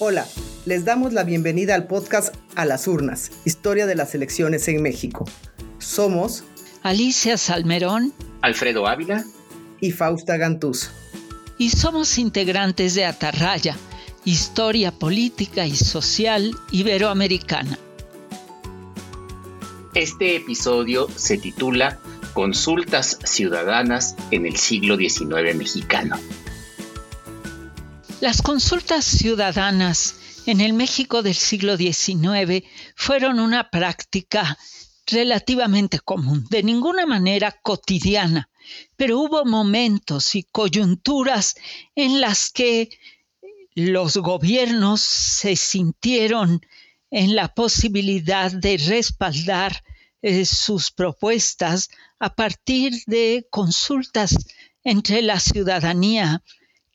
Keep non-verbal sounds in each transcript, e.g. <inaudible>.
Hola, les damos la bienvenida al podcast A las Urnas, Historia de las Elecciones en México. Somos Alicia Salmerón, Alfredo Ávila y Fausta Gantuz. Y somos integrantes de Atarraya, Historia Política y Social Iberoamericana. Este episodio se titula Consultas Ciudadanas en el siglo XIX mexicano. Las consultas ciudadanas en el México del siglo XIX fueron una práctica relativamente común, de ninguna manera cotidiana, pero hubo momentos y coyunturas en las que los gobiernos se sintieron en la posibilidad de respaldar eh, sus propuestas a partir de consultas entre la ciudadanía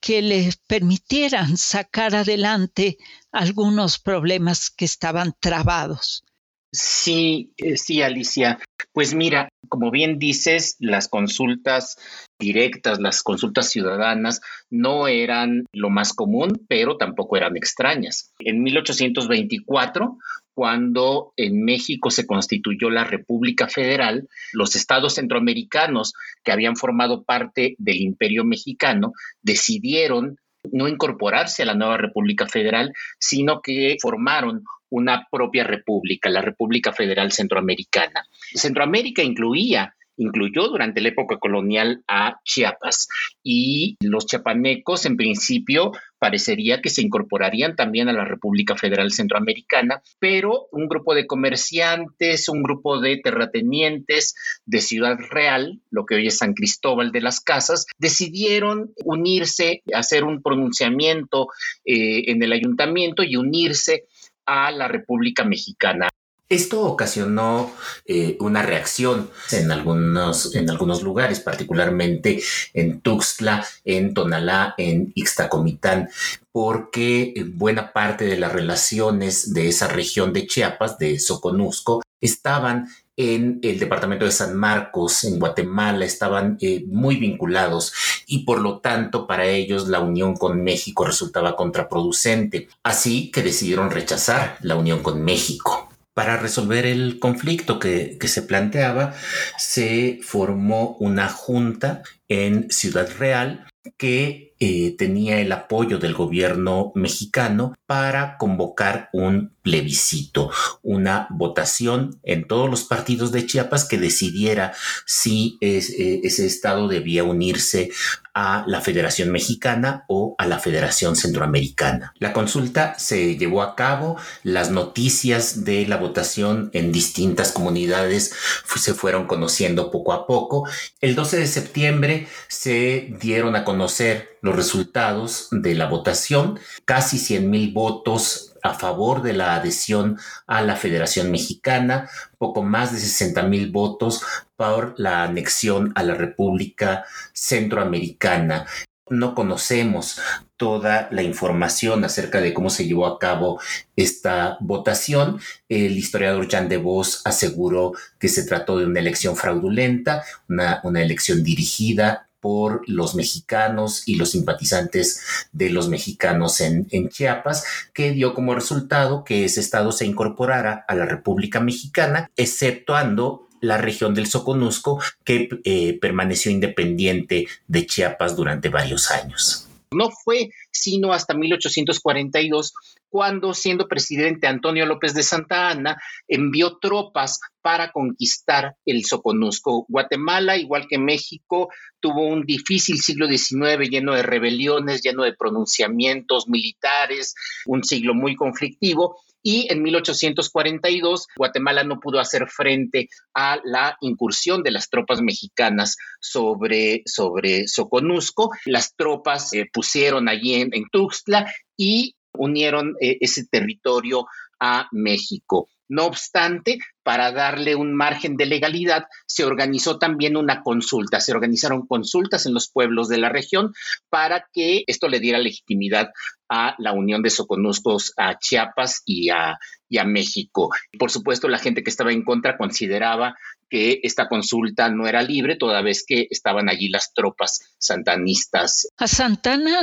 que les permitieran sacar adelante algunos problemas que estaban trabados. Sí, eh, sí, Alicia. Pues mira, como bien dices, las consultas directas, las consultas ciudadanas no eran lo más común, pero tampoco eran extrañas. En 1824, cuando en México se constituyó la República Federal, los estados centroamericanos que habían formado parte del Imperio Mexicano decidieron no incorporarse a la nueva República Federal, sino que formaron una propia república, la República Federal Centroamericana. Centroamérica incluía incluyó durante la época colonial a Chiapas y los chiapanecos en principio parecería que se incorporarían también a la República Federal Centroamericana, pero un grupo de comerciantes, un grupo de terratenientes de Ciudad Real, lo que hoy es San Cristóbal de las Casas, decidieron unirse, hacer un pronunciamiento eh, en el ayuntamiento y unirse a la República Mexicana. Esto ocasionó eh, una reacción en algunos, en algunos lugares, particularmente en Tuxtla, en Tonalá, en Ixtacomitán, porque buena parte de las relaciones de esa región de Chiapas, de Soconusco, estaban en el departamento de San Marcos, en Guatemala, estaban eh, muy vinculados y por lo tanto para ellos la unión con México resultaba contraproducente. Así que decidieron rechazar la unión con México. Para resolver el conflicto que, se planteaba, se formó una junta en Ciudad Real que eh, tenía el apoyo del gobierno mexicano para convocar un plebiscito, una votación en todos los partidos de Chiapas que decidiera si eh, ese estado debía unirse a la Federación Mexicana o a la Federación Centroamericana. La consulta se llevó a cabo, las noticias de la votación en distintas comunidades se fueron conociendo poco a poco. El 12 de septiembre se dieron a conocer los resultados de la votación, casi 100 mil votos a favor de la adhesión a la Federación Mexicana, poco más de 60 mil votos por la anexión a la República Centroamericana. No conocemos toda la información acerca de cómo se llevó a cabo esta votación. El historiador Jean de Vos aseguró que se trató de una elección fraudulenta, una, una elección dirigida por los mexicanos y los simpatizantes de los mexicanos en, Chiapas, que dio como resultado que ese estado se incorporara a la República Mexicana, exceptuando la región del Soconusco, que eh, permaneció independiente de Chiapas durante varios años. No fue sino hasta 1842 cuando, siendo presidente Antonio López de Santa Anna, envió tropas para conquistar el Soconusco. Guatemala, igual que México, tuvo un difícil siglo XIX lleno de rebeliones, lleno de pronunciamientos militares, un siglo muy conflictivo, y en 1842 Guatemala no pudo hacer frente a la incursión de las tropas mexicanas sobre, sobre Soconusco. Las tropas eh, pusieron allí en, Tuxtla y unieron eh, ese territorio a México. No obstante, para darle un margen de legalidad, se organizó también una consulta. Se organizaron consultas en los pueblos de la región para que esto le diera legitimidad a la unión de Soconuscos a Chiapas y a, y a México. Por supuesto, la gente que estaba en contra consideraba que esta consulta no era libre, toda vez que estaban allí las tropas santanistas. A Santana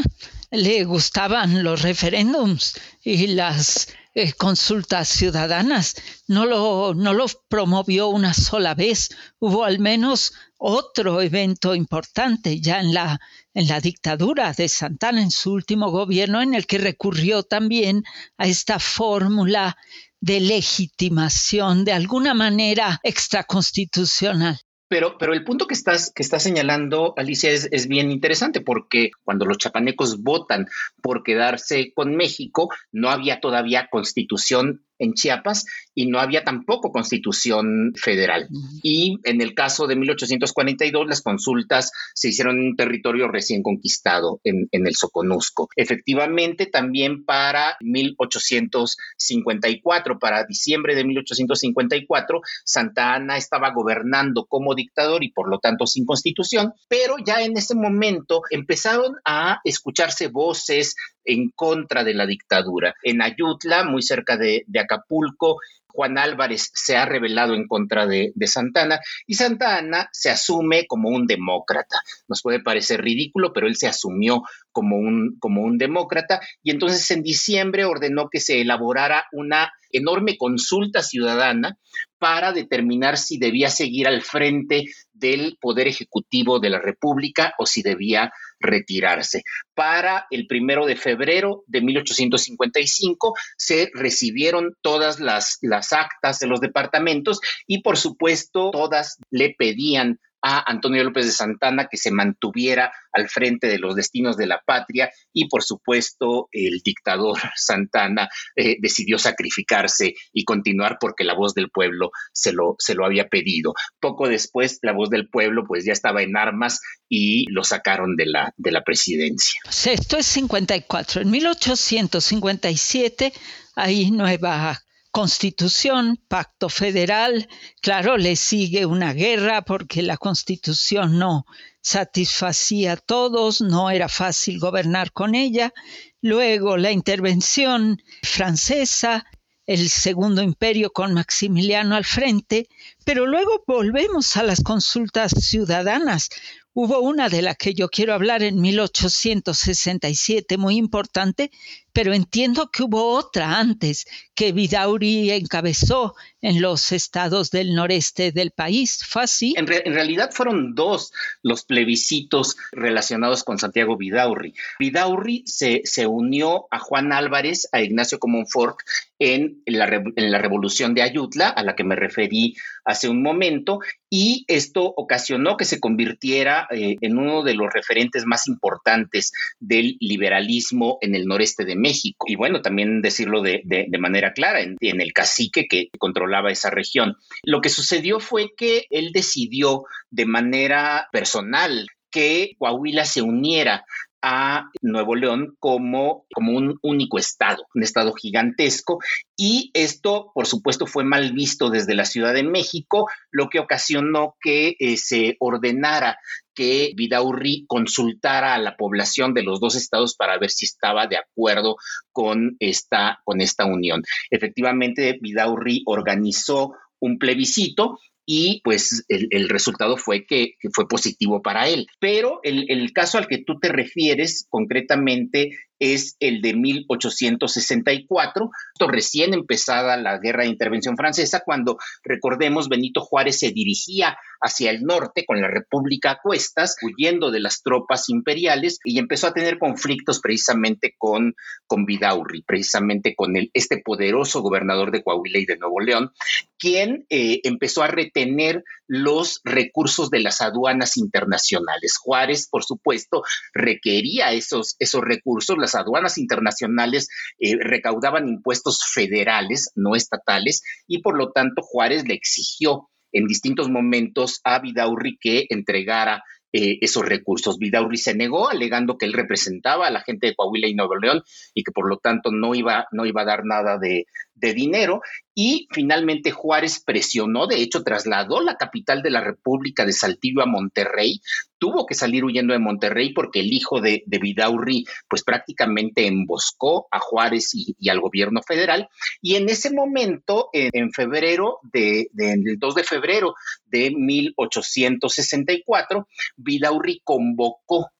le gustaban los referéndums y las eh, consultas ciudadanas. No lo, no lo promovió una sola vez. Hubo al menos otro evento importante ya en la, en la dictadura de Santana, en su último gobierno, en el que recurrió también a esta fórmula de legitimación de alguna manera extraconstitucional. Pero, pero el punto que estás, que estás señalando, Alicia, es, es, bien interesante porque cuando los chapanecos votan por quedarse con México, no había todavía constitución en Chiapas y no había tampoco constitución federal. Y en el caso de 1842, las consultas se hicieron en un territorio recién conquistado, en, en el Soconusco. Efectivamente, también para 1854, para diciembre de 1854, Santa Ana estaba gobernando como dictador y por lo tanto sin constitución, pero ya en ese momento empezaron a escucharse voces en contra de la dictadura. En Ayutla, muy cerca de, Acapulco, Juan Álvarez se ha rebelado en contra de, de, Santana y Santana se asume como un demócrata. Nos puede parecer ridículo, pero él se asumió como un, como un demócrata y entonces en diciembre ordenó que se elaborara una enorme consulta ciudadana para determinar si debía seguir al frente del Poder Ejecutivo de la República o si debía retirarse. Para el primero de febrero de 1855 se recibieron todas las, las actas de los departamentos y por supuesto todas le pedían a Antonio López de Santana que se mantuviera al frente de los destinos de la patria y por supuesto el dictador <laughs> Santana eh, decidió sacrificarse y continuar porque la voz del pueblo se lo, se lo había pedido. Poco después la voz del pueblo pues ya estaba en armas y lo sacaron de la, de la presidencia. Esto es 54. En 1857 hay nueva constitución, pacto federal, claro, le sigue una guerra porque la constitución no satisfacía a todos, no era fácil gobernar con ella, luego la intervención francesa, el segundo imperio con Maximiliano al frente, pero luego volvemos a las consultas ciudadanas, Hubo una de la que yo quiero hablar en 1867, muy importante, pero entiendo que hubo otra antes que Vidauri encabezó en los estados del noreste del país. ¿Fue así? En, en, realidad fueron dos los plebiscitos relacionados con Santiago Vidaurri. Vidaurri se, se unió a Juan Álvarez, a Ignacio Comonfort en la, en la revolución de Ayutla, a la que me referí hace un momento, y esto ocasionó que se convirtiera eh, en uno de los referentes más importantes del liberalismo en el noreste de México. Y bueno, también decirlo de, manera clara, en, en, el cacique que controlaba esa región. Lo que sucedió fue que él decidió de manera personal que Coahuila se uniera a Nuevo León como, como un único estado, un estado gigantesco. Y esto, por supuesto, fue mal visto desde la Ciudad de México, lo que ocasionó que eh, se ordenara que Vidaurri consultara a la población de los dos estados para ver si estaba de acuerdo con esta, con esta unión. Efectivamente, Vidaurri organizó un plebiscito y pues el, resultado fue que, fue positivo para él. Pero el, el, caso al que tú te refieres concretamente es el de 1864, recién empezada la guerra de intervención francesa, cuando, recordemos, Benito Juárez se dirigía hacia el norte con la República a cuestas, huyendo de las tropas imperiales y empezó a tener conflictos precisamente con, con Vidaurri, precisamente con el, este poderoso gobernador de Coahuila y de Nuevo León, quien eh, empezó a retener los recursos de las aduanas internacionales. Juárez, por supuesto, requería esos, esos recursos, aduanas internacionales eh, recaudaban impuestos federales, no estatales, y por lo tanto Juárez le exigió en distintos momentos a Vidaurri que entregara eh, esos recursos. Vidaurri se negó, alegando que él representaba a la gente de Coahuila y Nuevo León y que por lo tanto no iba, no iba a dar nada de, de dinero y finalmente Juárez presionó, de hecho trasladó la capital de la República de Saltillo a Monterrey, tuvo que salir huyendo de Monterrey porque el hijo de, de Vidaurri pues prácticamente emboscó a Juárez y, al gobierno federal. Y en ese momento, en, febrero, de, del 2 de febrero de 1864, Vidaurri convocó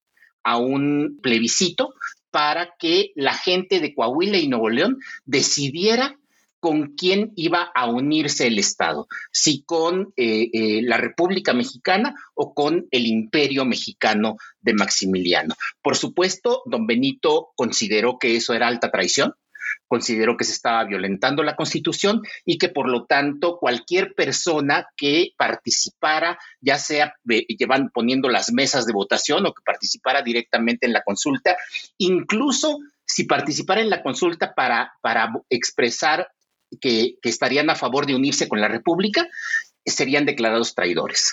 a un plebiscito para que la gente de Coahuila y Nuevo León decidiera con quién iba a unirse el Estado, si con eh, eh, la República Mexicana o con el Imperio Mexicano de Maximiliano. Por supuesto, don Benito consideró que eso era alta traición, consideró que se estaba violentando la Constitución y que por lo tanto cualquier persona que participara, ya sea eh, llevan poniendo las mesas de votación o que participara directamente en la consulta, incluso si participara en la consulta para, para expresar que, estarían a favor de unirse con la República, serían declarados traidores.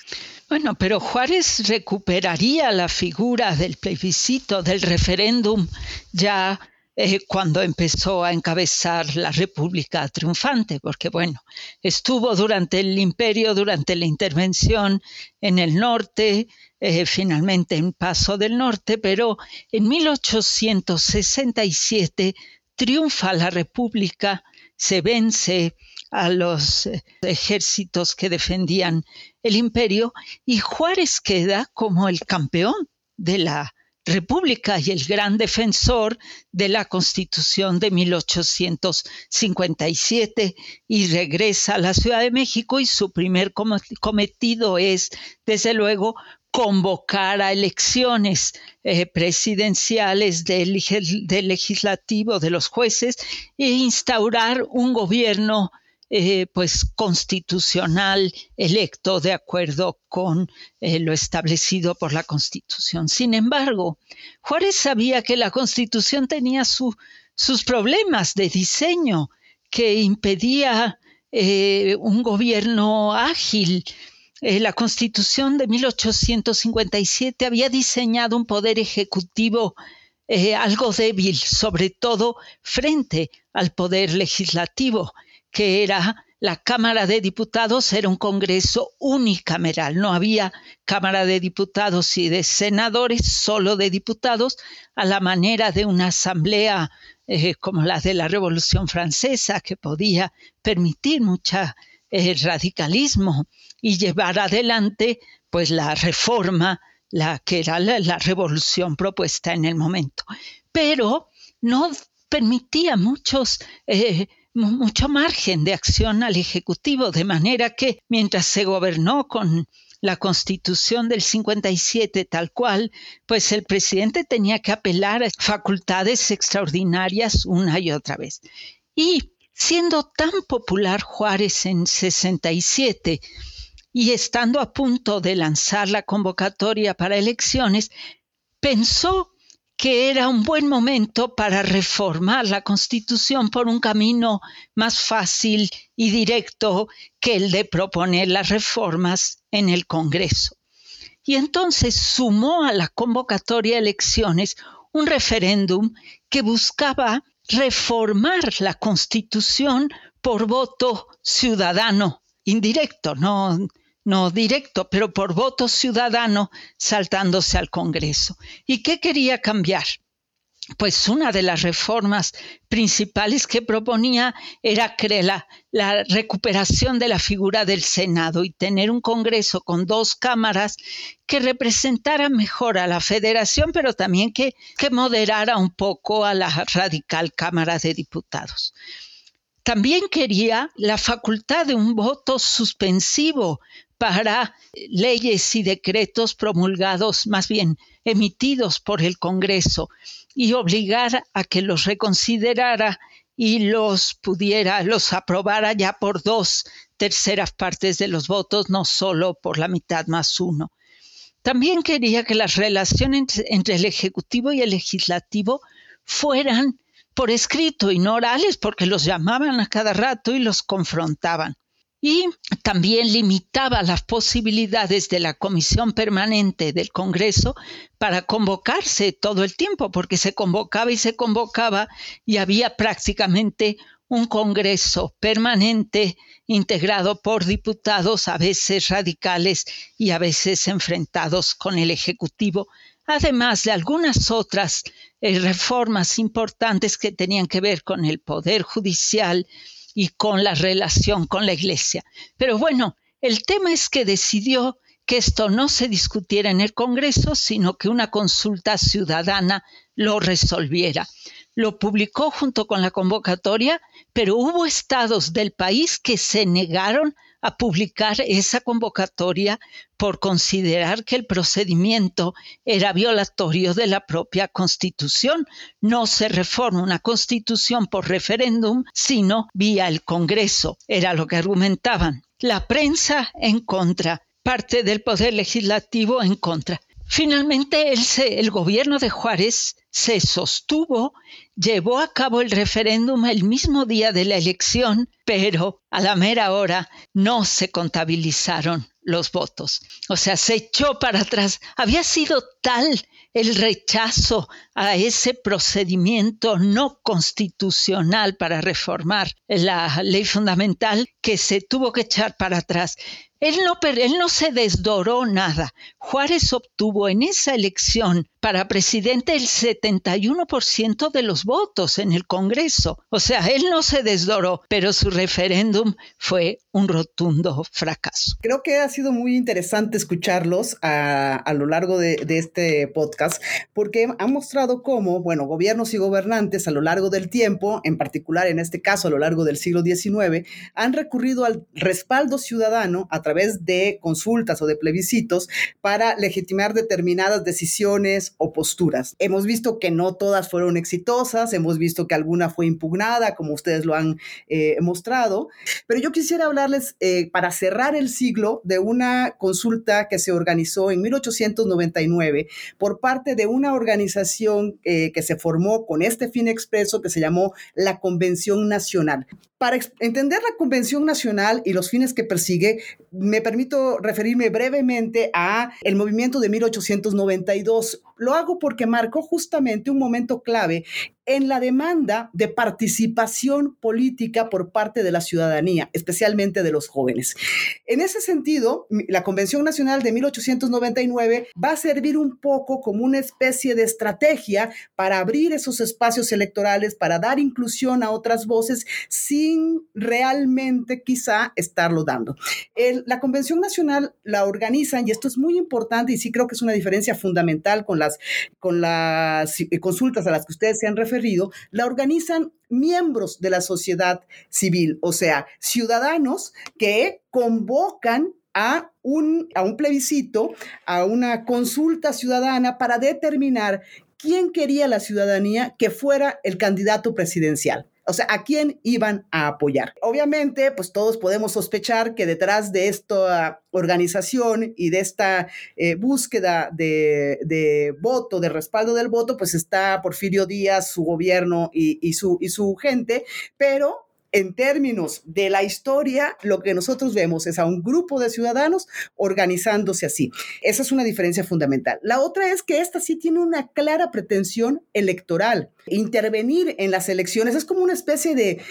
Bueno, pero Juárez recuperaría la figura del plebiscito, del referéndum, ya eh, cuando empezó a encabezar la República triunfante, porque bueno, estuvo durante el imperio, durante la intervención en el norte, eh, finalmente en Paso del Norte, pero en 1867 triunfa la República, se vence a los eh, ejércitos que defendían el imperio y Juárez queda como el campeón de la República y el gran defensor de la Constitución de 1857 y regresa a la Ciudad de México y su primer cometido es, desde luego, convocar a elecciones eh, presidenciales del, legislativo, de los jueces, e instaurar un gobierno eh, pues constitucional electo de acuerdo con eh, lo establecido por la Constitución. Sin embargo, Juárez sabía que la Constitución tenía sus problemas de diseño que impedía un gobierno ágil. La Constitución de 1857 había diseñado un poder ejecutivo algo débil, sobre todo frente al poder legislativo que era la Cámara de Diputados, era un Congreso unicameral, no había Cámara de Diputados y de senadores, solo de diputados, a la manera de una asamblea eh, como la de la Revolución Francesa, que podía permitir mucha eh, radicalismo y llevar adelante pues la reforma, la que era la, revolución propuesta en el momento. Pero no permitía muchos eh, mucho margen de acción al Ejecutivo, de manera que mientras se gobernó con la Constitución del 57 tal cual, pues el presidente tenía que apelar a facultades extraordinarias una y otra vez. Y siendo tan popular Juárez en 67 y estando a punto de lanzar la convocatoria para elecciones, pensó que era un buen momento para reformar la Constitución por un camino más fácil y directo que el de proponer las reformas en el Congreso. Y entonces sumó a la convocatoria de elecciones un referéndum que buscaba reformar la Constitución por voto ciudadano indirecto, no, no directo, pero por voto ciudadano saltándose al Congreso. ¿Y qué quería cambiar? Pues una de las reformas principales que proponía era la, la recuperación de la figura del Senado y tener un Congreso con dos cámaras que representara mejor a la federación, pero también que, que moderara un poco a la radical Cámara de Diputados. También quería la facultad de un voto suspensivo para leyes y decretos promulgados, más bien emitidos por el Congreso, y obligar a que los reconsiderara y los pudiera, los aprobara ya por dos terceras partes de los votos, no solo por la mitad más uno. También quería que las relaciones entre el Ejecutivo y el Legislativo fueran por escrito y no orales, porque los llamaban a cada rato y los confrontaban y también limitaba las posibilidades de la Comisión Permanente del Congreso para convocarse todo el tiempo, porque se convocaba y se convocaba y había prácticamente un Congreso permanente integrado por diputados a veces radicales y a veces enfrentados con el Ejecutivo, además de algunas otras eh, reformas importantes que tenían que ver con el Poder Judicial y con la relación con la Iglesia. Pero bueno, el tema es que decidió que esto no se discutiera en el Congreso, sino que una consulta ciudadana lo resolviera lo publicó junto con la convocatoria, pero hubo estados del país que se negaron a publicar esa convocatoria por considerar que el procedimiento era violatorio de la propia constitución. No se reforma una constitución por referéndum, sino vía el Congreso, era lo que argumentaban. La prensa en contra, parte del poder legislativo en contra. Finalmente, el, el gobierno de Juárez se sostuvo, llevó a cabo el referéndum el mismo día de la elección, pero a la mera hora no se contabilizaron los votos. O sea, se echó para atrás. Había sido tal el rechazo a ese procedimiento no constitucional para reformar la ley fundamental que se tuvo que echar para atrás. Él no, él no se desdoró nada. Juárez obtuvo en esa elección para presidente el 71% de los votos en el Congreso. O sea, él no se desdoró, pero su referéndum fue un rotundo fracaso. Creo que ha sido muy interesante escucharlos a, lo largo de, este podcast, porque han mostrado cómo, bueno, gobiernos y gobernantes a lo largo del tiempo, en particular en este caso a lo largo del siglo XIX, han recurrido al respaldo ciudadano a través de consultas o de plebiscitos para legitimar determinadas decisiones o posturas. Hemos visto que no todas fueron exitosas, hemos visto que alguna fue impugnada, como ustedes lo han eh, mostrado, pero yo quisiera hablarles eh, para cerrar el siglo de una consulta que se organizó en 1899 por parte de una organización eh, que se formó con este fin expreso que se llamó la Convención Nacional. Para entender la Convención Nacional y los fines que persigue, me permito referirme brevemente a el movimiento de 1892. Lo hago porque marcó justamente un momento clave en la demanda de participación política por parte de la ciudadanía, especialmente de los jóvenes. En ese sentido, la Convención Nacional de 1899 va a servir un poco como una especie de estrategia para abrir esos espacios electorales, para dar inclusión a otras voces sin realmente quizá estarlo dando. la Convención Nacional la organizan, y esto es muy importante y sí creo que es una diferencia fundamental con con las eh, consultas a las que ustedes se han referido, la organizan miembros de la sociedad civil, o sea, ciudadanos que convocan a un, a un plebiscito, a una consulta ciudadana para determinar quién quería la ciudadanía que fuera el candidato presidencial. O sea, ¿a quién iban a apoyar? Obviamente, pues todos podemos sospechar que detrás de esta organización y de esta eh, búsqueda de, voto, de respaldo del voto, pues está Porfirio Díaz, su gobierno y, su, y su gente, pero en términos de la historia, lo que nosotros vemos es a un grupo de ciudadanos organizándose así. Esa es una diferencia fundamental. La otra es que esta sí tiene una clara pretensión electoral. Intervenir en las elecciones es como una especie de,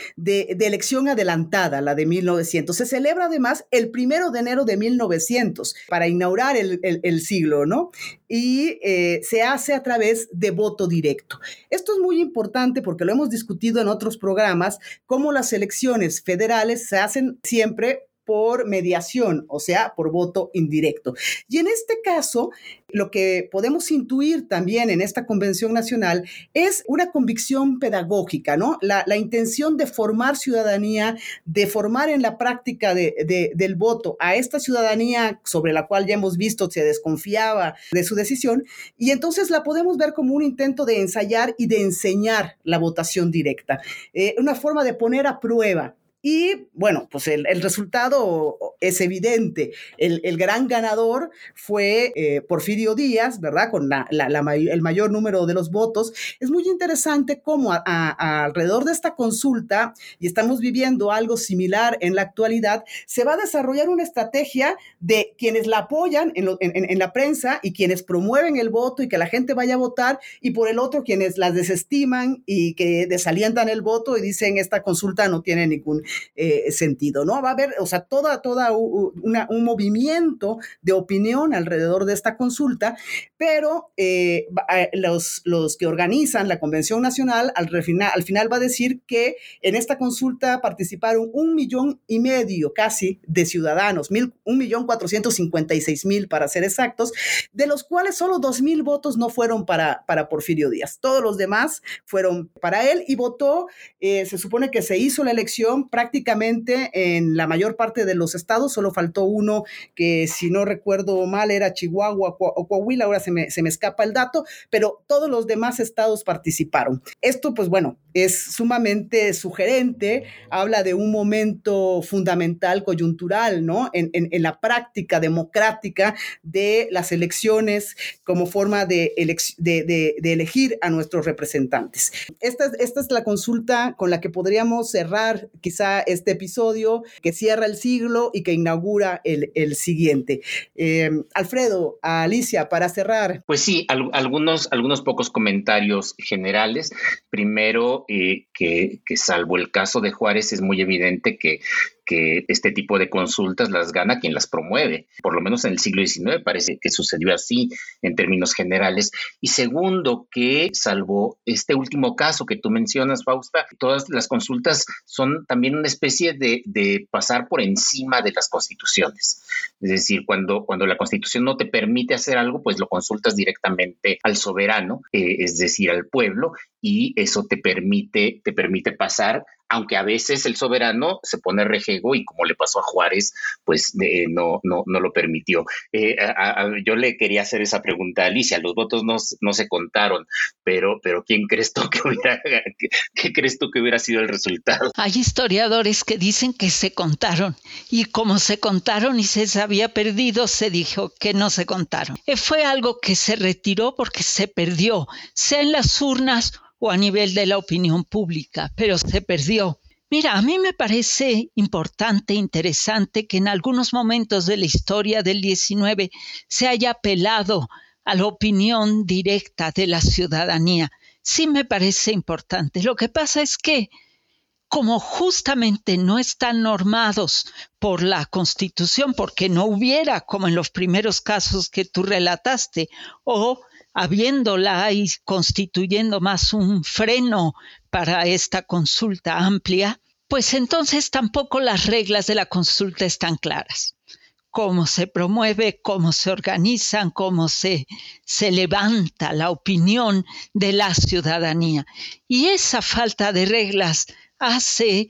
elección adelantada, la de 1900. Se celebra además el primero de enero de 1900 para inaugurar el, siglo, ¿no? Y eh, se hace a través de voto directo. Esto es muy importante porque lo hemos discutido en otros programas, cómo las elecciones federales se hacen siempre por mediación, o sea, por voto indirecto. Y en este caso, lo que podemos intuir también en esta convención nacional es una convicción pedagógica, ¿no? La, intención de formar ciudadanía, de formar en la práctica del voto a esta ciudadanía sobre la cual ya hemos visto se desconfiaba de su decisión, y entonces la podemos ver como un intento de ensayar y de enseñar la votación directa, eh, una forma de poner a prueba Y bueno, pues el, resultado es evidente. El, gran ganador fue eh, Porfirio Díaz, ¿verdad? Con el mayor número de los votos. Es muy interesante cómo alrededor de esta consulta, y estamos viviendo algo similar en la actualidad, se va a desarrollar una estrategia de quienes la apoyan en, la prensa y quienes promueven el voto y que la gente vaya a votar, y por el otro quienes las desestiman y que desalientan el voto y dicen esta consulta no tiene ningún eh, sentido, ¿no? Va a haber, o sea, toda, toda un movimiento de opinión alrededor de esta consulta, pero eh, eh, los, los que organizan la Convención Nacional al, al final va a decir que en esta consulta participaron un millón y medio casi de ciudadanos, mil, un millón cuatrocientos cincuenta y seis mil para ser exactos, de los cuales solo dos mil votos no fueron para, para Porfirio Díaz. Todos los demás fueron para él y votó, se supone que se hizo la elección prácticamente en la mayor parte de los estados, solo faltó uno que si no recuerdo mal era Chihuahua o Coahuila, ahora se me, se me escapa el dato, pero todos los demás estados participaron. Esto, pues bueno, es sumamente sugerente, habla de un momento fundamental, coyuntural, ¿no? En, la práctica democrática de las elecciones como forma de, de, elegir a nuestros representantes. Esta, esta es la consulta con la que podríamos cerrar quizá este episodio que cierra el siglo y que inaugura el, siguiente. Eh, Alfredo, Alicia, para cerrar. Pues sí, algunos, algunos pocos comentarios generales. Primero, eh, que, que salvo el caso de Juárez, es muy evidente que que este tipo de consultas las gana quien las promueve. Por lo menos en el siglo XIX parece que sucedió así en términos generales. Y segundo, que salvo este último caso que tú mencionas, Fausta, todas las consultas son también una especie de, pasar por encima de las constituciones. Es decir, cuando, cuando la constitución no te permite hacer algo, pues lo consultas directamente al soberano, eh, es decir, al pueblo, y eso te permite, te permite pasar aunque a veces el soberano se pone rejego y como le pasó a Juárez, pues no, no, no lo permitió. Eh, yo le quería hacer esa pregunta a Alicia, los votos no, no se contaron, pero, pero ¿quién crees tú que hubiera, qué, crees tú que hubiera sido el resultado? Hay historiadores que dicen que se contaron y como se contaron y se había perdido, se dijo que no se contaron. Eh, fue algo que se retiró porque se perdió, sea en las urnas o a nivel de la opinión pública, pero se perdió. Mira, a mí me parece importante, interesante que en algunos momentos de la historia del 19 se haya apelado a la opinión directa de la ciudadanía. Sí me parece importante. Lo que pasa es que como justamente no están normados por la Constitución, porque no hubiera, como en los primeros casos que tú relataste, o habiéndola y constituyendo más un freno para esta consulta amplia, pues entonces tampoco las reglas de la consulta están claras. Cómo se promueve, cómo se organizan, cómo se, se levanta la opinión de la ciudadanía. Y esa falta de reglas hace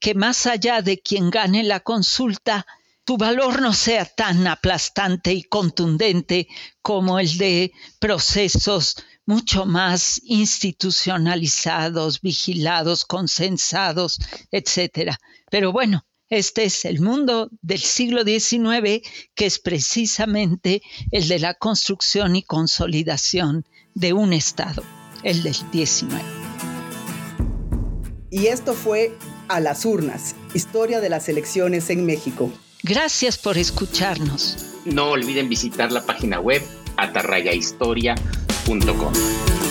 que más allá de quien gane la consulta, tu valor no sea tan aplastante y contundente como el de procesos mucho más institucionalizados, vigilados, consensados, etc. Pero bueno, este es el mundo del siglo XIX, que es precisamente el de la construcción y consolidación de un Estado, el del XIX. Y esto fue A las urnas, historia de las elecciones en México. Gracias por escucharnos. No olviden visitar la página web atarrayahistoria.com.